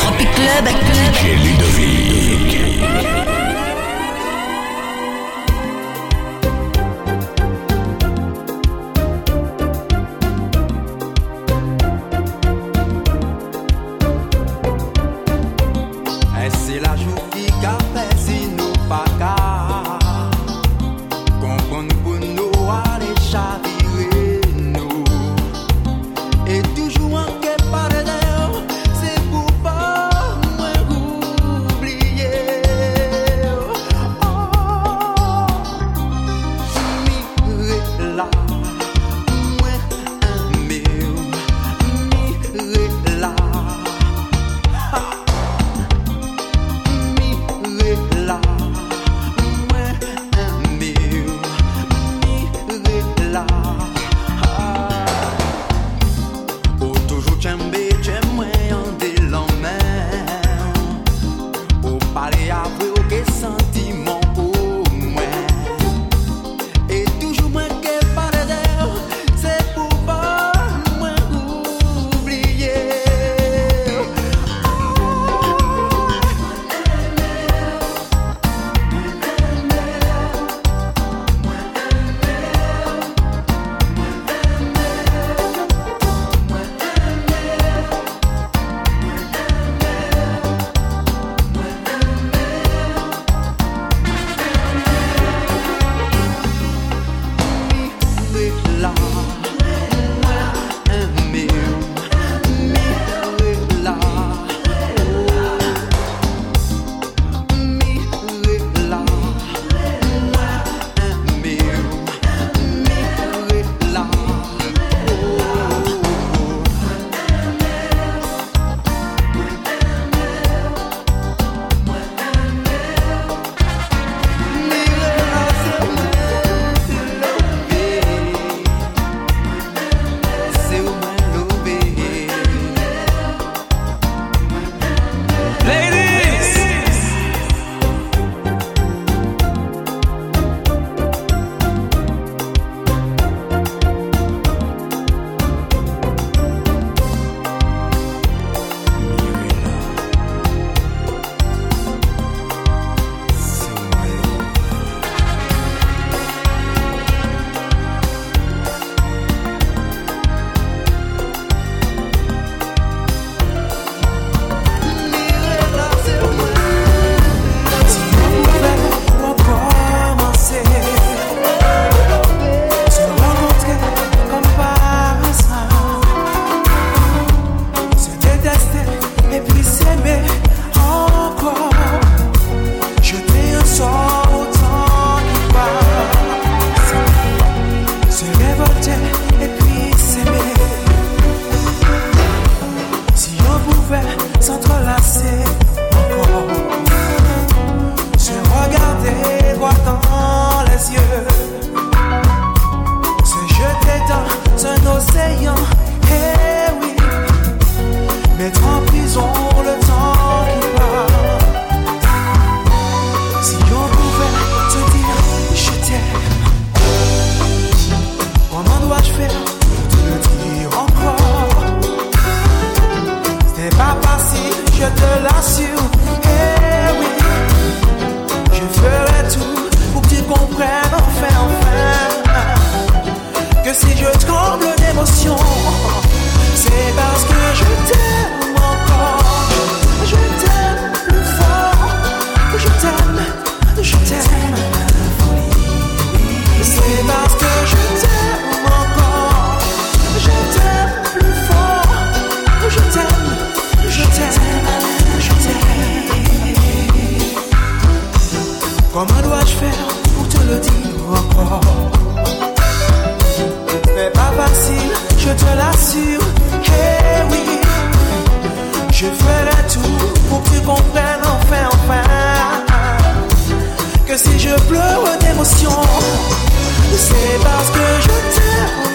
DJ Club. DJ Ludovic. je te l'assure, hey oui, je ferai tout pour que tu comprennes enfin, enfin, que si je pleure d'émotion, c'est parce que je t'aime.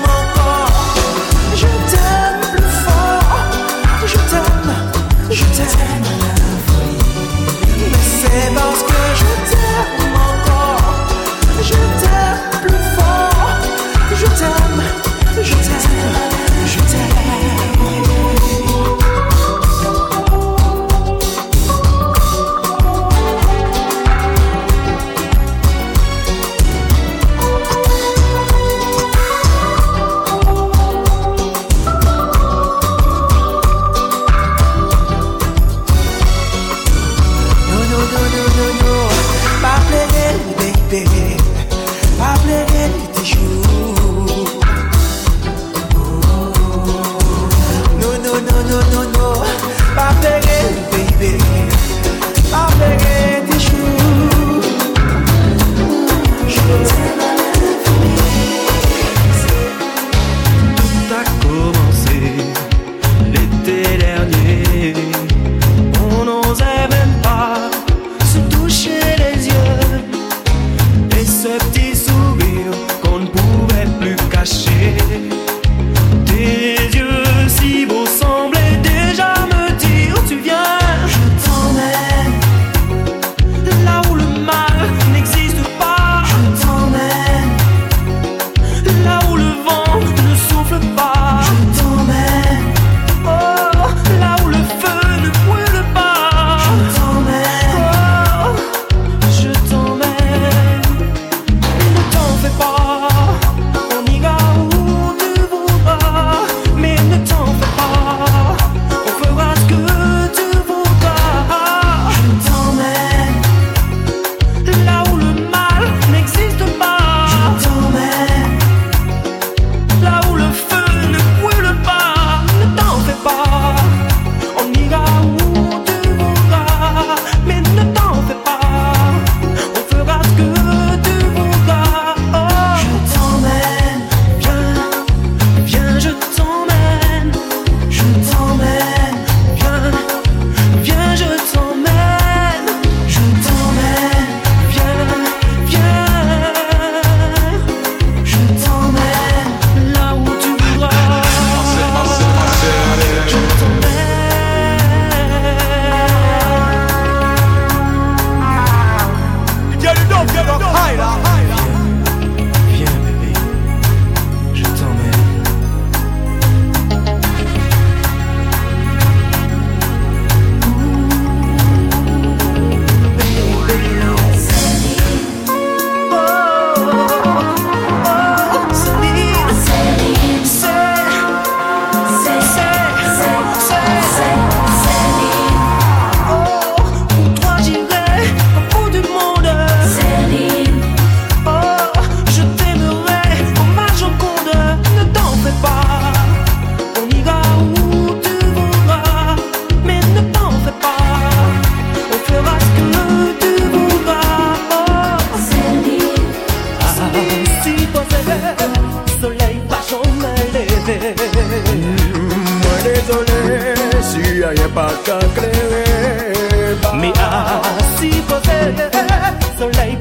baka creer. Mi así poder, sola y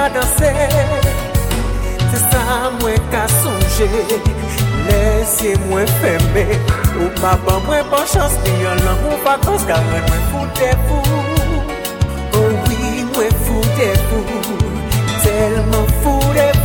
ka danse Se sa mwen ka sonje Lese mwen feme Ou pa ban mwen ban chans Ni yon lan mwen pakons Karen mwen foute pou Oh oui mwen foute pou Telman foute pou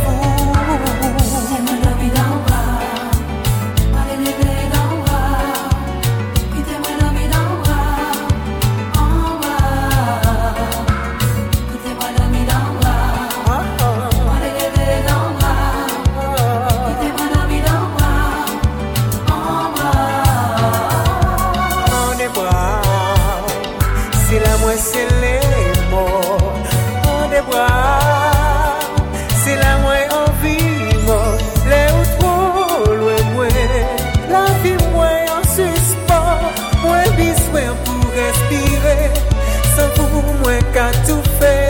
Tudo to fail.